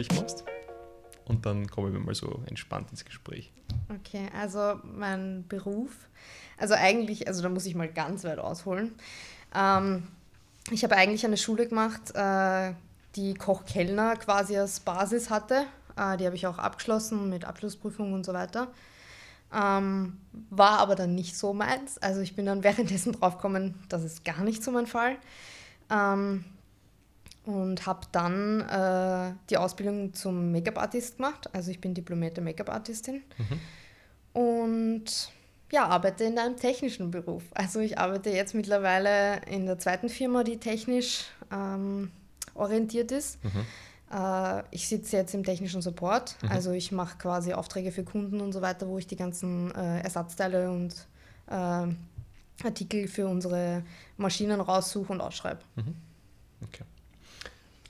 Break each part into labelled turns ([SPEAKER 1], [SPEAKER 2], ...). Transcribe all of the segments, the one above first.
[SPEAKER 1] beruflich machst. Und dann kommen wir mal so entspannt ins Gespräch.
[SPEAKER 2] Okay, also mein Beruf, also eigentlich, also da muss ich mal ganz weit ausholen. Ähm, ich habe eigentlich eine Schule gemacht, äh, die Koch-Kellner quasi als Basis hatte. Äh, die habe ich auch abgeschlossen mit Abschlussprüfung und so weiter. Ähm, war aber dann nicht so meins. Also ich bin dann währenddessen draufgekommen, das ist gar nicht so mein Fall. Ähm, und habe dann äh, die Ausbildung zum Make-up-Artist gemacht. Also ich bin diplomierte Make-up-Artistin. Mhm. Und ja, arbeite in einem technischen Beruf. Also ich arbeite jetzt mittlerweile in der zweiten Firma, die technisch ähm, orientiert ist. Mhm. Äh, ich sitze jetzt im technischen Support. Mhm. Also ich mache quasi Aufträge für Kunden und so weiter, wo ich die ganzen äh, Ersatzteile und äh, Artikel für unsere Maschinen raussuche und ausschreibe. Mhm.
[SPEAKER 1] Okay.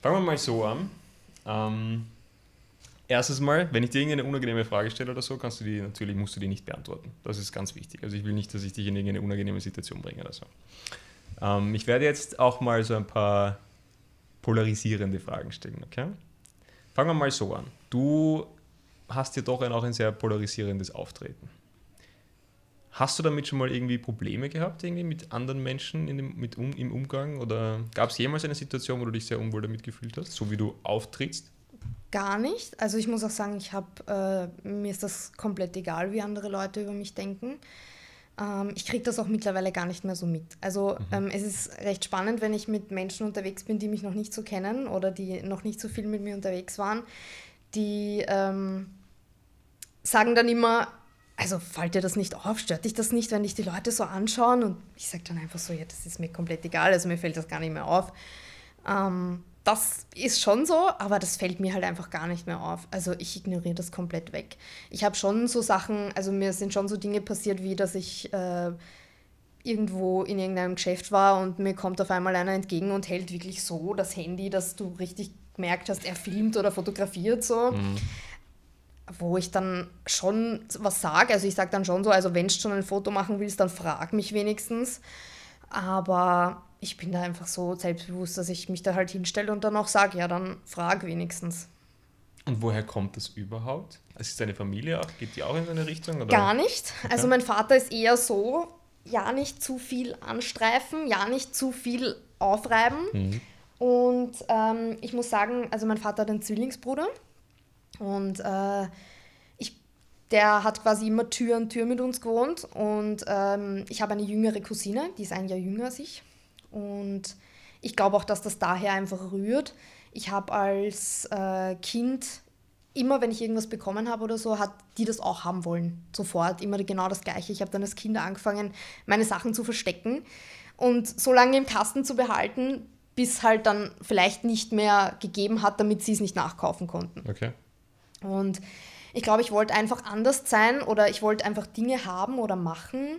[SPEAKER 1] Fangen wir mal so an. Ähm, erstes Mal, wenn ich dir irgendeine unangenehme Frage stelle oder so, kannst du die natürlich musst du die nicht beantworten. Das ist ganz wichtig. Also ich will nicht, dass ich dich in irgendeine unangenehme Situation bringe oder so. Ähm, ich werde jetzt auch mal so ein paar polarisierende Fragen stellen, okay? Fangen wir mal so an. Du hast ja doch ein, auch ein sehr polarisierendes Auftreten. Hast du damit schon mal irgendwie Probleme gehabt, irgendwie mit anderen Menschen in dem, mit um, im Umgang? Oder gab es jemals eine Situation, wo du dich sehr unwohl damit gefühlt hast, so wie du auftrittst?
[SPEAKER 2] Gar nicht. Also ich muss auch sagen, ich habe, äh, mir ist das komplett egal, wie andere Leute über mich denken. Ähm, ich kriege das auch mittlerweile gar nicht mehr so mit. Also mhm. ähm, es ist recht spannend, wenn ich mit Menschen unterwegs bin, die mich noch nicht so kennen oder die noch nicht so viel mit mir unterwegs waren, die ähm, sagen dann immer, also fällt dir das nicht auf, stört dich das nicht, wenn dich die Leute so anschauen? Und ich sage dann einfach so, ja, das ist mir komplett egal, also mir fällt das gar nicht mehr auf. Ähm, das ist schon so, aber das fällt mir halt einfach gar nicht mehr auf. Also ich ignoriere das komplett weg. Ich habe schon so Sachen, also mir sind schon so Dinge passiert, wie dass ich äh, irgendwo in irgendeinem Geschäft war und mir kommt auf einmal einer entgegen und hält wirklich so das Handy, dass du richtig gemerkt hast, er filmt oder fotografiert so. Mhm wo ich dann schon was sage. Also ich sage dann schon so, also wenn du schon ein Foto machen willst, dann frag mich wenigstens. Aber ich bin da einfach so selbstbewusst, dass ich mich da halt hinstelle und dann auch sage, ja, dann frag wenigstens.
[SPEAKER 1] Und woher kommt das überhaupt? Also ist deine Familie auch, geht die auch in eine Richtung? Oder?
[SPEAKER 2] Gar nicht. Okay. Also mein Vater ist eher so, ja nicht zu viel anstreifen, ja nicht zu viel aufreiben. Mhm. Und ähm, ich muss sagen, also mein Vater hat einen Zwillingsbruder. Und äh, ich, der hat quasi immer Tür an Tür mit uns gewohnt. Und ähm, ich habe eine jüngere Cousine, die ist ein Jahr jünger als ich. Und ich glaube auch, dass das daher einfach rührt. Ich habe als äh, Kind immer, wenn ich irgendwas bekommen habe oder so, hat die das auch haben wollen. Sofort, immer genau das Gleiche. Ich habe dann als Kind angefangen, meine Sachen zu verstecken und so lange im Kasten zu behalten, bis halt dann vielleicht nicht mehr gegeben hat, damit sie es nicht nachkaufen konnten.
[SPEAKER 1] Okay.
[SPEAKER 2] Und ich glaube, ich wollte einfach anders sein oder ich wollte einfach Dinge haben oder machen,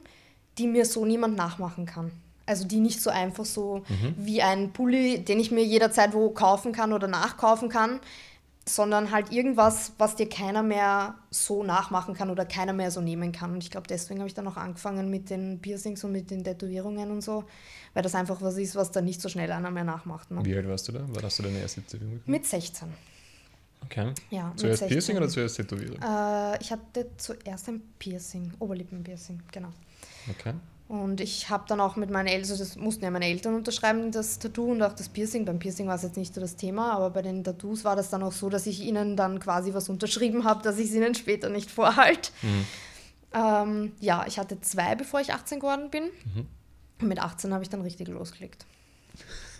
[SPEAKER 2] die mir so niemand nachmachen kann. Also die nicht so einfach so mhm. wie ein Pulli, den ich mir jederzeit wo kaufen kann oder nachkaufen kann, sondern halt irgendwas, was dir keiner mehr so nachmachen kann oder keiner mehr so nehmen kann. Und ich glaube, deswegen habe ich dann auch angefangen mit den Piercings und mit den Tätowierungen und so, weil das einfach was ist, was dann nicht so schnell einer mehr nachmacht. Ne?
[SPEAKER 1] Wie alt warst du da? War das du deine erste Tätowierung?
[SPEAKER 2] Mit 16.
[SPEAKER 1] Okay.
[SPEAKER 2] Ja,
[SPEAKER 1] zuerst Piercing oder zuerst Tätowierung?
[SPEAKER 2] Äh, ich hatte zuerst ein Piercing, Oberlippenpiercing, genau.
[SPEAKER 1] Okay.
[SPEAKER 2] Und ich habe dann auch mit meinen Eltern, also das mussten ja meine Eltern unterschreiben, das Tattoo und auch das Piercing. Beim Piercing war es jetzt nicht so das Thema, aber bei den Tattoos war das dann auch so, dass ich ihnen dann quasi was unterschrieben habe, dass ich es ihnen später nicht vorhalte. Mhm. Ähm, ja, ich hatte zwei, bevor ich 18 geworden bin. Mhm. Und mit 18 habe ich dann richtig losgelegt.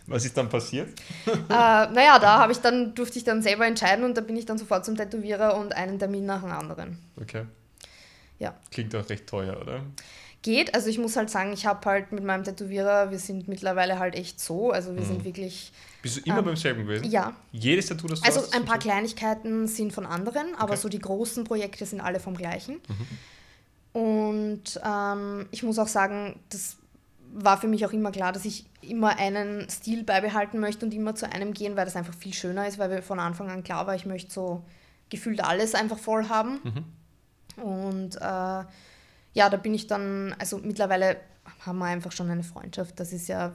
[SPEAKER 1] Was ist dann passiert?
[SPEAKER 2] äh, naja, da habe ich dann, durfte ich dann selber entscheiden und da bin ich dann sofort zum Tätowierer und einen Termin nach dem anderen.
[SPEAKER 1] Okay.
[SPEAKER 2] Ja.
[SPEAKER 1] Klingt auch recht teuer, oder?
[SPEAKER 2] Geht, also ich muss halt sagen, ich habe halt mit meinem Tätowierer, wir sind mittlerweile halt echt so, also wir mhm. sind wirklich.
[SPEAKER 1] Bist du immer ähm, beim selben gewesen?
[SPEAKER 2] Ja.
[SPEAKER 1] Jedes Tattoo, das
[SPEAKER 2] du Also hast, ein paar Kleinigkeiten sind von anderen, aber okay. so die großen Projekte sind alle vom gleichen. Mhm. Und ähm, ich muss auch sagen, das war für mich auch immer klar, dass ich immer einen Stil beibehalten möchte und immer zu einem gehen, weil das einfach viel schöner ist, weil wir von Anfang an klar war, ich möchte so gefühlt alles einfach voll haben. Mhm. Und äh, ja, da bin ich dann, also mittlerweile haben wir einfach schon eine Freundschaft. Das ist ja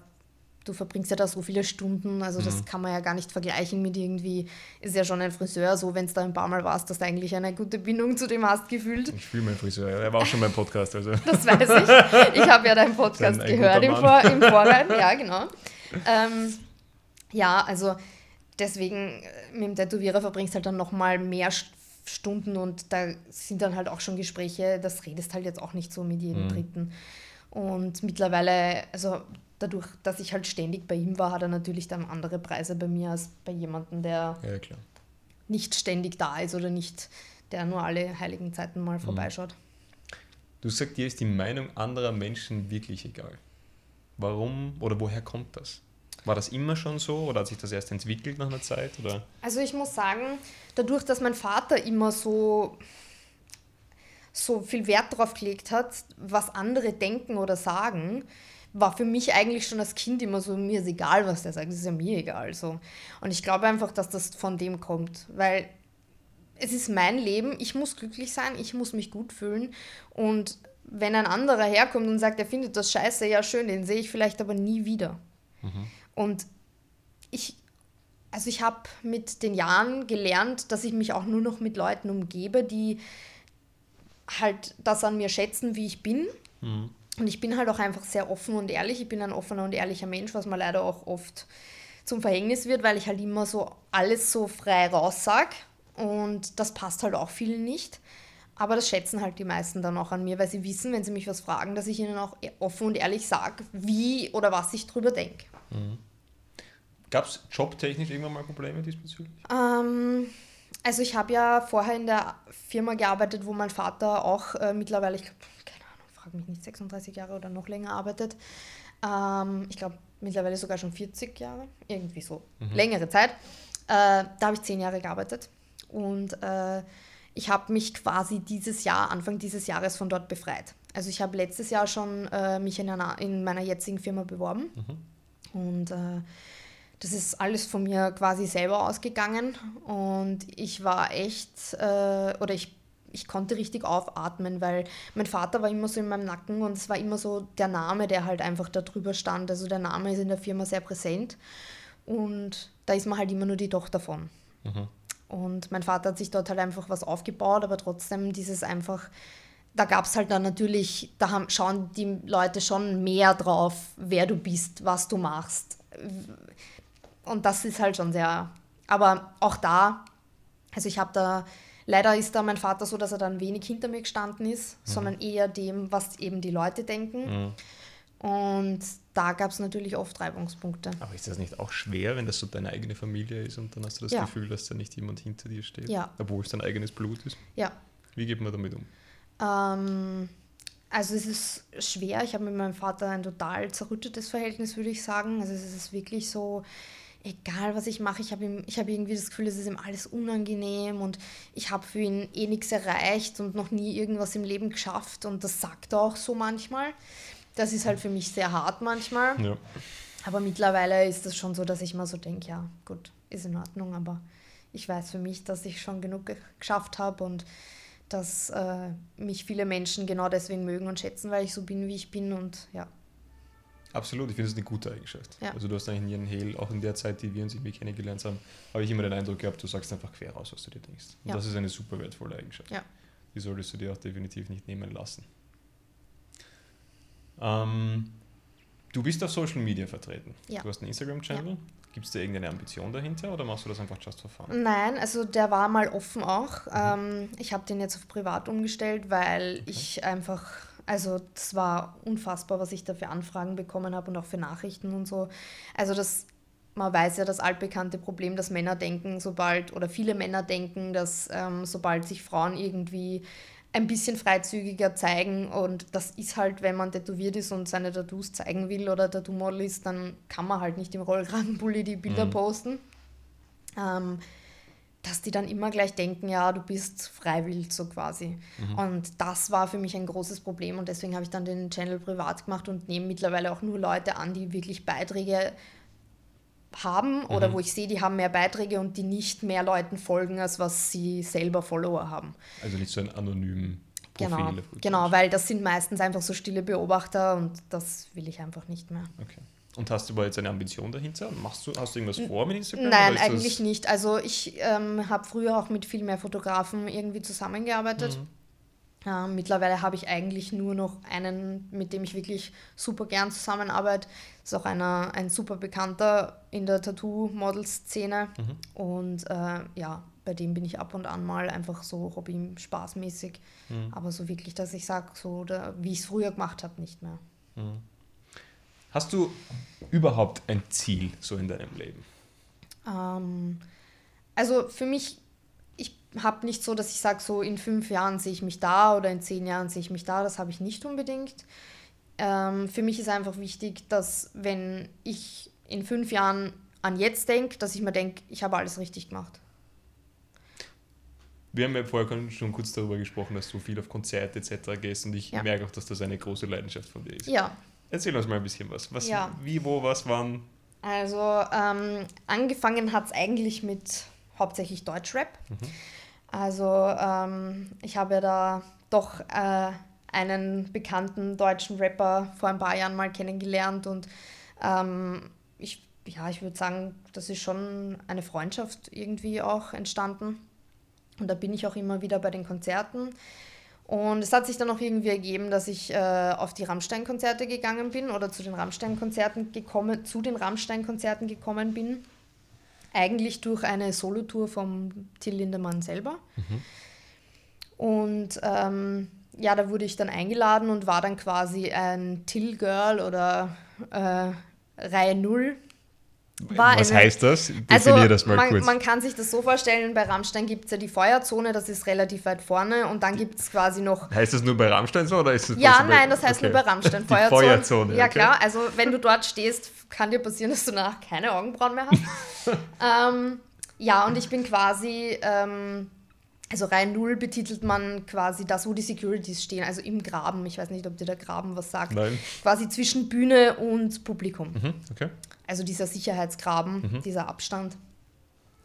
[SPEAKER 2] du verbringst ja da so viele Stunden, also das
[SPEAKER 1] Mhm.
[SPEAKER 2] kann man ja gar nicht vergleichen mit irgendwie, ist ja schon ein Friseur, so wenn es da ein paar Mal warst, dass du eigentlich eine gute Bindung zu dem hast gefühlt.
[SPEAKER 1] Ich fühle meinen Friseur. Er war auch schon beim Podcast. Also.
[SPEAKER 2] Das weiß ich. Ich habe ja deinen Podcast gehört im. Vor, im Vorhinein. Ja, genau. Ähm, ja, also deswegen äh, mit dem Tätowierer verbringst halt dann nochmal mehr St- Stunden und da sind dann halt auch schon Gespräche, das redest halt jetzt auch nicht so mit jedem
[SPEAKER 1] Mhm.
[SPEAKER 2] Dritten. Und mittlerweile, also dadurch, dass ich halt ständig bei ihm war, hat er natürlich dann andere Preise bei mir als bei jemandem, der
[SPEAKER 1] Ja,
[SPEAKER 2] nicht ständig da ist oder nicht, der nur alle heiligen Zeiten
[SPEAKER 1] Mhm.
[SPEAKER 2] mal vorbeischaut.
[SPEAKER 1] Du sagst, dir ist die Meinung anderer Menschen wirklich egal. Warum oder woher kommt das? War das immer schon so oder hat sich das erst entwickelt nach einer Zeit? Oder?
[SPEAKER 2] Also ich muss sagen, dadurch, dass mein Vater immer so, so viel Wert darauf gelegt hat, was andere denken oder sagen, war für mich eigentlich schon als Kind immer so, mir ist egal, was der sagt, es ist ja mir egal. So. Und ich glaube einfach, dass das von dem kommt, weil es ist mein Leben, ich muss glücklich sein, ich muss mich gut fühlen und wenn ein anderer herkommt und sagt, er findet das scheiße, ja schön, den sehe ich vielleicht aber nie wieder. Und ich, also ich habe mit den Jahren gelernt, dass ich mich auch nur noch mit Leuten umgebe, die halt das an mir schätzen, wie ich bin.
[SPEAKER 1] Mhm.
[SPEAKER 2] Und ich bin halt auch einfach sehr offen und ehrlich. Ich bin ein offener und ehrlicher Mensch, was mir leider auch oft zum Verhängnis wird, weil ich halt immer so alles so frei raussag. Und das passt halt auch vielen nicht. Aber das schätzen halt die meisten dann auch an mir, weil sie wissen, wenn sie mich was fragen, dass ich ihnen auch e- offen und ehrlich sage, wie oder was ich drüber denke.
[SPEAKER 1] Gab es jobtechnisch irgendwann mal Probleme diesbezüglich?
[SPEAKER 2] Ähm, also ich habe ja vorher in der Firma gearbeitet, wo mein Vater auch äh, mittlerweile, ich glaube, frag mich nicht, 36 Jahre oder noch länger arbeitet. Ähm, ich glaube mittlerweile sogar schon 40 Jahre, irgendwie so, längere Zeit. Äh, da habe ich zehn Jahre gearbeitet und äh, ich habe mich quasi dieses Jahr, Anfang dieses Jahres von dort befreit. Also ich habe letztes Jahr schon äh, mich in, einer, in meiner jetzigen Firma beworben und äh, das ist alles von mir quasi selber ausgegangen und ich war echt, äh, oder ich, ich konnte richtig aufatmen, weil mein Vater war immer so in meinem Nacken und es war immer so der Name, der halt einfach da drüber stand. Also der Name ist in der Firma sehr präsent und da ist man halt immer nur die Tochter von.
[SPEAKER 1] Mhm.
[SPEAKER 2] Und mein Vater hat sich dort halt einfach was aufgebaut, aber trotzdem dieses einfach, da gab es halt dann natürlich, da haben, schauen die Leute schon mehr drauf, wer du bist, was du machst. Und das ist halt schon sehr, aber auch da, also ich habe da, leider ist da mein Vater so, dass er dann wenig hinter mir gestanden ist, sondern eher dem, was eben die Leute denken.
[SPEAKER 1] Mhm.
[SPEAKER 2] Und da gab es natürlich oft Reibungspunkte.
[SPEAKER 1] Aber ist das nicht auch schwer, wenn das so deine eigene Familie ist und dann hast du das
[SPEAKER 2] Ja.
[SPEAKER 1] Gefühl, dass da nicht jemand hinter dir steht?
[SPEAKER 2] Ja.
[SPEAKER 1] Obwohl es dein eigenes Blut ist?
[SPEAKER 2] Ja.
[SPEAKER 1] Wie geht man damit um?
[SPEAKER 2] Ähm, also es ist schwer. Ich habe mit meinem Vater ein total zerrüttetes Verhältnis, würde ich sagen. Also es ist wirklich so, egal was ich mache, ich habe habe irgendwie das Gefühl, es ist ihm alles unangenehm und ich habe für ihn eh nichts erreicht und noch nie irgendwas im Leben geschafft und das sagt er auch so manchmal. Das ist halt für mich sehr hart manchmal.
[SPEAKER 1] Ja.
[SPEAKER 2] Aber mittlerweile ist es schon so, dass ich mal so denke, ja, gut, ist in Ordnung, aber ich weiß für mich, dass ich schon genug ge- geschafft habe und dass äh, mich viele Menschen genau deswegen mögen und schätzen, weil ich so bin, wie ich bin und ja.
[SPEAKER 1] Absolut, ich finde das eine gute Eigenschaft.
[SPEAKER 2] Ja.
[SPEAKER 1] Also du hast eigentlich nie einen Hehl, auch in der Zeit, die wir uns irgendwie kennengelernt haben, habe ich immer den Eindruck gehabt, du sagst einfach quer raus, was du dir denkst. Und
[SPEAKER 2] Ja.
[SPEAKER 1] das ist eine super wertvolle Eigenschaft.
[SPEAKER 2] Ja.
[SPEAKER 1] Die solltest du dir auch definitiv nicht nehmen lassen. Ähm, du bist auf Social Media vertreten.
[SPEAKER 2] Ja.
[SPEAKER 1] Du hast einen Instagram-Channel. Gibt es da irgendeine Ambition dahinter oder machst du das einfach just for fun?
[SPEAKER 2] Nein, also der war mal offen auch. Ähm, ich habe den jetzt auf privat umgestellt, weil ich einfach, also das war unfassbar, was ich da für Anfragen bekommen habe und auch für Nachrichten und so. Also das, man weiß ja das altbekannte Problem, dass Männer denken, sobald, oder viele Männer denken, dass ähm, sobald sich Frauen irgendwie ein bisschen freizügiger zeigen und das ist halt, wenn man tätowiert ist und seine Tattoos zeigen will oder Tattoo-Model ist, dann kann man halt nicht im Rollkragenpulli die Bilder
[SPEAKER 1] Mhm.
[SPEAKER 2] posten. Ähm, dass die dann immer gleich denken, ja, du bist freiwillig so quasi. Und das war für mich ein großes Problem und deswegen habe ich dann den Channel privat gemacht und nehme mittlerweile auch nur Leute an, die wirklich Beiträge haben oder wo ich sehe, die haben mehr Beiträge und die nicht mehr Leuten folgen, als was sie selber Follower haben.
[SPEAKER 1] Also nicht so ein anonymen Profil.
[SPEAKER 2] Genau, genau, weil das sind meistens einfach so stille Beobachter und das will ich einfach nicht mehr.
[SPEAKER 1] Okay. Und hast du aber jetzt eine Ambition dahinter? Machst du, hast du irgendwas vor mit Instagram?
[SPEAKER 2] Nein, eigentlich nicht. Also ich ähm, habe früher auch mit viel mehr Fotografen irgendwie zusammengearbeitet. Mhm. Äh, mittlerweile habe ich eigentlich nur noch einen, mit dem ich wirklich super gern zusammenarbeite. Ist auch einer, ein super bekannter in der Tattoo-Model-Szene. Mhm. Und äh, ja, bei dem bin ich ab und an mal einfach so Hobby spaßmäßig. Mhm. Aber so wirklich, dass ich sage, so oder, wie ich es früher gemacht habe, nicht mehr.
[SPEAKER 1] Hast du überhaupt ein Ziel so in deinem Leben?
[SPEAKER 2] Ähm, also für mich habe nicht so, dass ich sage, so in fünf Jahren sehe ich mich da oder in zehn Jahren sehe ich mich da. Das habe ich nicht unbedingt. Ähm, für mich ist einfach wichtig, dass wenn ich in fünf Jahren an jetzt denke, dass ich mir denke, ich habe alles richtig gemacht.
[SPEAKER 1] Wir haben ja vorher schon kurz darüber gesprochen, dass du viel auf Konzerte etc. gehst und ich ja. merke auch, dass das eine große Leidenschaft von dir ist.
[SPEAKER 2] Ja.
[SPEAKER 1] Erzähl uns mal ein bisschen was. was
[SPEAKER 2] ja.
[SPEAKER 1] Wie, wo, was, wann?
[SPEAKER 2] Also ähm, angefangen hat es eigentlich mit hauptsächlich Deutschrap. Mhm. Also ähm, ich habe ja da doch äh, einen bekannten deutschen Rapper vor ein paar Jahren mal kennengelernt und ähm, ich, ja, ich würde sagen, das ist schon eine Freundschaft irgendwie auch entstanden. Und da bin ich auch immer wieder bei den Konzerten. Und es hat sich dann auch irgendwie ergeben, dass ich äh, auf die Rammstein-Konzerte gegangen bin oder zu den Rammstein-Konzerten gekommen, zu den Rammstein-Konzerten gekommen bin eigentlich durch eine Solotour vom Till Lindemann selber. Mhm. Und ähm, ja, da wurde ich dann eingeladen und war dann quasi ein Till-Girl oder äh, Reihe 0.
[SPEAKER 1] War Was eine, heißt das?
[SPEAKER 2] Definier also das mal man, kurz. Man kann sich das so vorstellen, bei Rammstein gibt es ja die Feuerzone, das ist relativ weit vorne und dann gibt es quasi noch...
[SPEAKER 1] Heißt das nur bei Rammstein so oder ist
[SPEAKER 2] das Ja, nein, das heißt okay. nur bei Rammstein.
[SPEAKER 1] Feuerzone. Feuerzone
[SPEAKER 2] ja okay. klar, also wenn du dort stehst, kann dir passieren, dass du danach keine Augenbrauen mehr hast. ähm, ja, und ich bin quasi, ähm, also Reihe Null betitelt man quasi das, wo die Securities stehen, also im Graben. Ich weiß nicht, ob dir der Graben was sagt.
[SPEAKER 1] Nein.
[SPEAKER 2] Quasi zwischen Bühne und Publikum.
[SPEAKER 1] Mhm, okay.
[SPEAKER 2] Also dieser Sicherheitsgraben, mhm. dieser Abstand.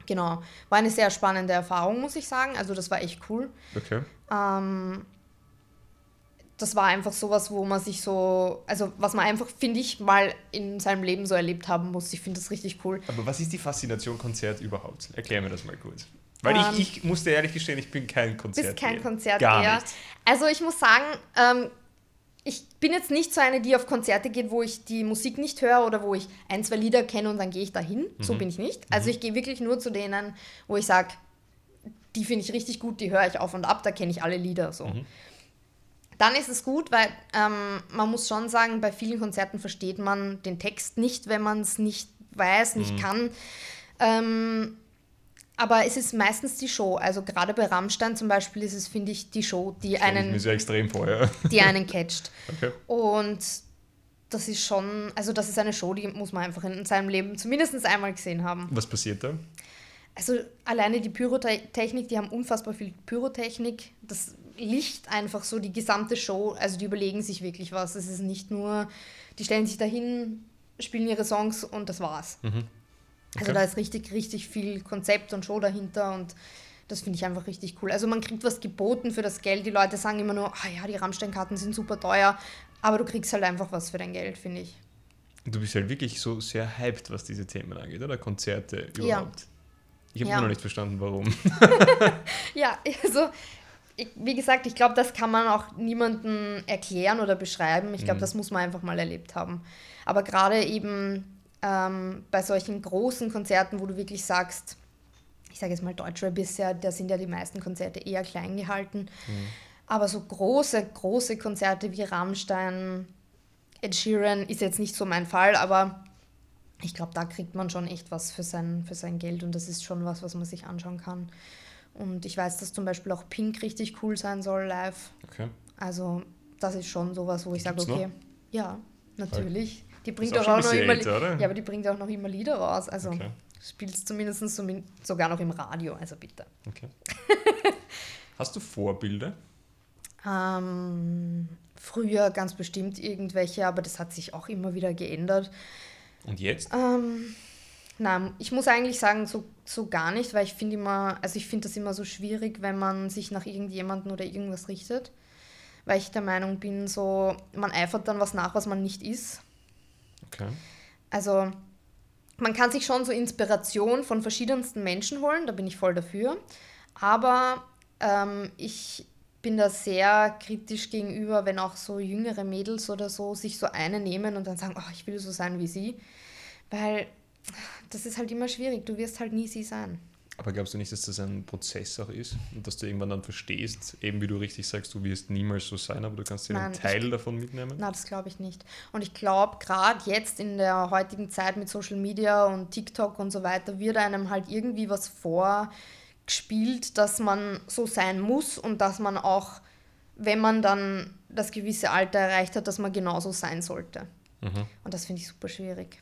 [SPEAKER 2] Genau. War eine sehr spannende Erfahrung, muss ich sagen. Also das war echt cool.
[SPEAKER 1] Okay.
[SPEAKER 2] Ähm, das war einfach sowas, wo man sich so, also was man einfach, finde ich, mal in seinem Leben so erlebt haben muss. Ich finde das richtig cool.
[SPEAKER 1] Aber was ist die Faszination Konzert überhaupt? Erklär mir das mal kurz. Weil ähm, ich, ich musste ehrlich gestehen, ich bin kein Konzert.
[SPEAKER 2] Bist kein Konzert
[SPEAKER 1] Gar Nicht.
[SPEAKER 2] Also ich muss sagen, ähm, bin jetzt nicht so eine, die auf Konzerte geht, wo ich die Musik nicht höre oder wo ich ein, zwei Lieder kenne und dann gehe ich dahin. Mhm. So bin ich nicht. Also mhm. ich gehe wirklich nur zu denen, wo ich sage, die finde ich richtig gut, die höre ich auf und ab, da kenne ich alle Lieder so. Mhm dann ist es gut, weil ähm, man muss schon sagen, bei vielen Konzerten versteht man den Text nicht, wenn man es nicht weiß, nicht mhm. kann. Ähm, aber es ist meistens die Show. Also gerade bei Rammstein zum Beispiel ist es, finde ich, die Show, die Stell einen.
[SPEAKER 1] Ich mir sehr extrem vor, ja.
[SPEAKER 2] Die einen catcht.
[SPEAKER 1] Okay.
[SPEAKER 2] Und das ist schon, also das ist eine Show, die muss man einfach in seinem Leben zumindest einmal gesehen haben.
[SPEAKER 1] Was passiert da?
[SPEAKER 2] Also alleine die Pyrotechnik, die haben unfassbar viel Pyrotechnik. Das Licht einfach so die gesamte Show, also die überlegen sich wirklich was. Es ist nicht nur, die stellen sich dahin, spielen ihre Songs und das war's. Mhm. Also okay. Da ist richtig, richtig viel Konzept und Show dahinter und das finde ich einfach richtig cool. Also man kriegt was geboten für das Geld. Die Leute sagen immer nur, ah ja, die Rammstein-Karten sind super teuer, aber du kriegst halt einfach was für dein Geld, finde ich.
[SPEAKER 1] Du bist halt wirklich so sehr hyped, was diese Themen angeht, oder? Konzerte überhaupt. Ja. Ich habe ja. immer noch nicht verstanden, warum.
[SPEAKER 2] ja, also ich, wie gesagt, ich glaube, das kann man auch niemandem erklären oder beschreiben. Ich glaube, mhm. das muss man einfach mal erlebt haben. Aber gerade eben ähm, bei solchen großen Konzerten, wo du wirklich sagst, ich sage jetzt mal Deutschrap bisher, da sind ja die meisten Konzerte eher klein gehalten. Mhm. Aber so große, große Konzerte wie Rammstein, Ed Sheeran ist jetzt nicht so mein Fall, aber ich glaube, da kriegt man schon echt was für sein, für sein Geld und das ist schon was, was man sich anschauen kann. Und ich weiß, dass zum Beispiel auch Pink richtig cool sein soll live.
[SPEAKER 1] Okay.
[SPEAKER 2] Also das ist schon sowas, wo ich sage, okay, noch? ja, natürlich. Die bringt auch, auch noch immer älter, Ja, aber die bringt auch noch immer Lieder raus. Also okay. spielt es zumindest sogar noch im Radio, also bitte.
[SPEAKER 1] Okay. Hast du Vorbilder?
[SPEAKER 2] Ähm, früher ganz bestimmt irgendwelche, aber das hat sich auch immer wieder geändert.
[SPEAKER 1] Und jetzt?
[SPEAKER 2] Ähm, Nein, ich muss eigentlich sagen, so, so gar nicht, weil ich finde immer, also ich finde das immer so schwierig, wenn man sich nach irgendjemandem oder irgendwas richtet. Weil ich der Meinung bin, so, man eifert dann was nach, was man nicht ist.
[SPEAKER 1] Okay.
[SPEAKER 2] Also man kann sich schon so Inspiration von verschiedensten Menschen holen, da bin ich voll dafür. Aber ähm, ich bin da sehr kritisch gegenüber, wenn auch so jüngere Mädels oder so sich so eine nehmen und dann sagen, oh, ich will so sein wie sie. Weil das ist halt immer schwierig, du wirst halt nie sie sein.
[SPEAKER 1] Aber glaubst du nicht, dass das ein Prozess auch ist und dass du irgendwann dann verstehst, eben wie du richtig sagst, du wirst niemals so sein, aber du kannst dir einen Teil ich, davon mitnehmen?
[SPEAKER 2] Nein, das glaube ich nicht. Und ich glaube, gerade jetzt in der heutigen Zeit mit Social Media und TikTok und so weiter, wird einem halt irgendwie was vorgespielt, dass man so sein muss und dass man auch, wenn man dann das gewisse Alter erreicht hat, dass man genauso sein sollte. Mhm. Und das finde ich super schwierig.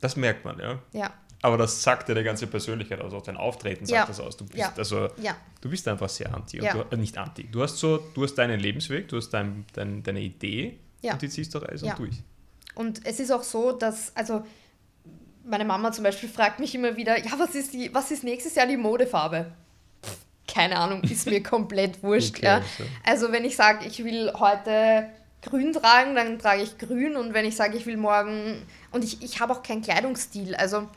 [SPEAKER 1] Das merkt man, ja.
[SPEAKER 2] Ja.
[SPEAKER 1] Aber das sagt ja die ganze Persönlichkeit aus, auch dein Auftreten sagt ja. das aus. Du bist,
[SPEAKER 2] ja.
[SPEAKER 1] also,
[SPEAKER 2] ja.
[SPEAKER 1] du bist einfach sehr anti. Du, äh, nicht anti. Du hast so, du hast deinen Lebensweg, du hast dein, dein, deine Idee und die ziehst du eisern durch.
[SPEAKER 2] Und es ist auch so, dass, also meine Mama zum Beispiel fragt mich immer wieder, ja, was ist, die, was ist nächstes Jahr die Modefarbe? keine Ahnung, ist mir komplett wurscht. Okay, ja. Also wenn ich sage, ich will heute grün tragen, dann trage ich grün und wenn ich sage, ich will morgen und ich, ich habe auch keinen Kleidungsstil. Also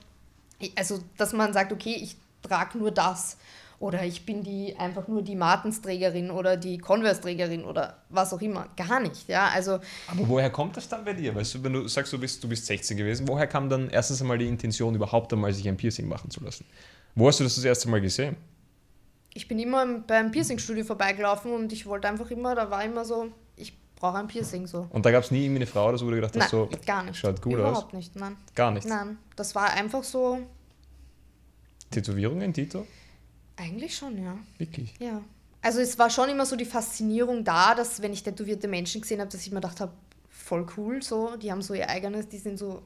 [SPEAKER 2] also dass man sagt, okay, ich trage nur das oder ich bin die einfach nur die Martensträgerin oder die Converse-Trägerin oder was auch immer. Gar nicht, ja. Also,
[SPEAKER 1] Aber woher kommt das dann bei dir? Weißt du, wenn du sagst, du bist, du bist 16 gewesen, woher kam dann erstens einmal die Intention, überhaupt einmal sich ein Piercing machen zu lassen? Wo hast du das das erste Mal gesehen?
[SPEAKER 2] Ich bin immer beim Piercing-Studio vorbeigelaufen und ich wollte einfach immer, da war immer so, brauche ein Piercing so.
[SPEAKER 1] Und da gab es nie irgendwie eine Frau oder so, wo du gedacht hast, so,
[SPEAKER 2] gar nicht.
[SPEAKER 1] schaut gut
[SPEAKER 2] Überhaupt
[SPEAKER 1] aus?
[SPEAKER 2] Überhaupt nicht, nein.
[SPEAKER 1] Gar nicht?
[SPEAKER 2] Nein, das war einfach so,
[SPEAKER 1] Tätowierungen, Tito?
[SPEAKER 2] Eigentlich schon, ja.
[SPEAKER 1] Wirklich?
[SPEAKER 2] Ja. Also es war schon immer so die Faszinierung da, dass wenn ich tätowierte Menschen gesehen habe, dass ich mir gedacht habe, voll cool so, die haben so ihr eigenes, die sind so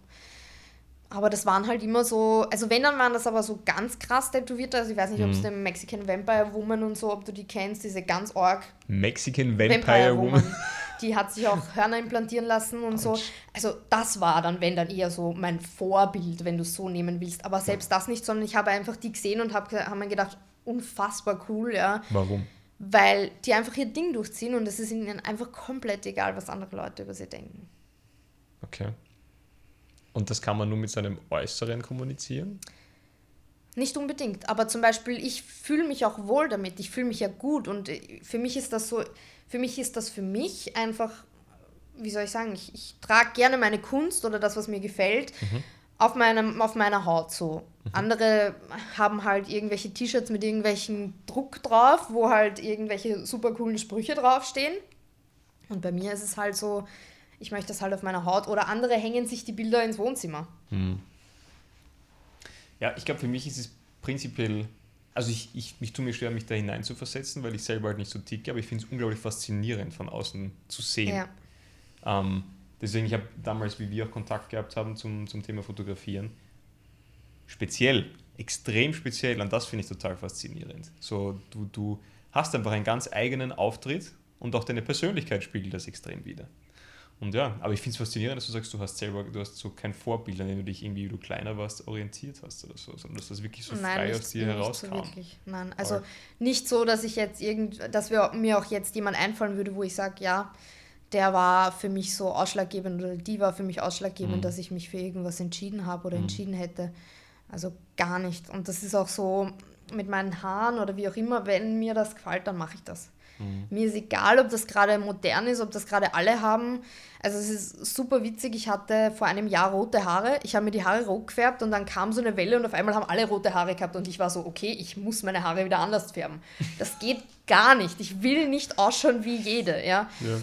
[SPEAKER 2] aber das waren halt immer so, also wenn, dann waren das aber so ganz krass tätowierte. Also ich weiß nicht, mhm. ob es den Mexican Vampire Woman und so, ob du die kennst, diese ganz org.
[SPEAKER 1] Mexican Vampire, Vampire Woman.
[SPEAKER 2] Die hat sich auch Hörner implantieren lassen und so. Also das war dann, wenn dann eher so mein Vorbild, wenn du es so nehmen willst. Aber selbst das nicht, sondern ich habe einfach die gesehen und habe hab mir gedacht, unfassbar cool, ja.
[SPEAKER 1] Warum?
[SPEAKER 2] Weil die einfach ihr Ding durchziehen und es ist ihnen einfach komplett egal, was andere Leute über sie denken.
[SPEAKER 1] Okay. Und das kann man nur mit seinem Äußeren kommunizieren?
[SPEAKER 2] Nicht unbedingt, aber zum Beispiel, ich fühle mich auch wohl damit, ich fühle mich ja gut und äh, für mich ist das so, für mich ist das für mich einfach, wie soll ich sagen, ich, ich trage gerne meine Kunst oder das, was mir gefällt, mhm. auf, meinem, auf meiner Haut so. Mhm. Andere haben halt irgendwelche T-Shirts mit irgendwelchen Druck drauf, wo halt irgendwelche super coolen Sprüche draufstehen. Und bei mir ist es halt so, ich möchte das halt auf meiner Haut. Oder andere hängen sich die Bilder ins Wohnzimmer.
[SPEAKER 1] Hm. Ja, ich glaube, für mich ist es prinzipiell, also ich, ich, ich tue mir schwer, mich da hinein zu versetzen, weil ich selber halt nicht so ticke, aber ich finde es unglaublich faszinierend, von außen zu sehen. Ja. Ähm, deswegen, ich habe damals, wie wir auch Kontakt gehabt haben zum, zum Thema Fotografieren, speziell, extrem speziell, und das finde ich total faszinierend. So, du, du hast einfach einen ganz eigenen Auftritt und auch deine Persönlichkeit spiegelt das extrem wieder. Und ja, aber ich finde es faszinierend, dass du sagst, du hast selber, du hast so kein Vorbild, an dem du dich irgendwie, wie du kleiner warst, orientiert hast oder so, sondern dass das wirklich so
[SPEAKER 2] Nein,
[SPEAKER 1] frei
[SPEAKER 2] nicht,
[SPEAKER 1] aus dir herauskam. So
[SPEAKER 2] wirklich. Nein, also Voll. nicht so, dass ich jetzt irgend, dass wir, mir auch jetzt jemand einfallen würde, wo ich sage, ja, der war für mich so ausschlaggebend oder die war für mich ausschlaggebend, mhm. dass ich mich für irgendwas entschieden habe oder mhm. entschieden hätte. Also gar nicht. Und das ist auch so mit meinen Haaren oder wie auch immer, wenn mir das gefällt, dann mache ich das. Mhm. Mir ist egal, ob das gerade modern ist, ob das gerade alle haben. Also es ist super witzig. Ich hatte vor einem Jahr rote Haare. Ich habe mir die Haare rot gefärbt und dann kam so eine Welle und auf einmal haben alle rote Haare gehabt und ich war so, okay, ich muss meine Haare wieder anders färben. Das geht gar nicht. Ich will nicht ausschauen wie jede, ja. ja.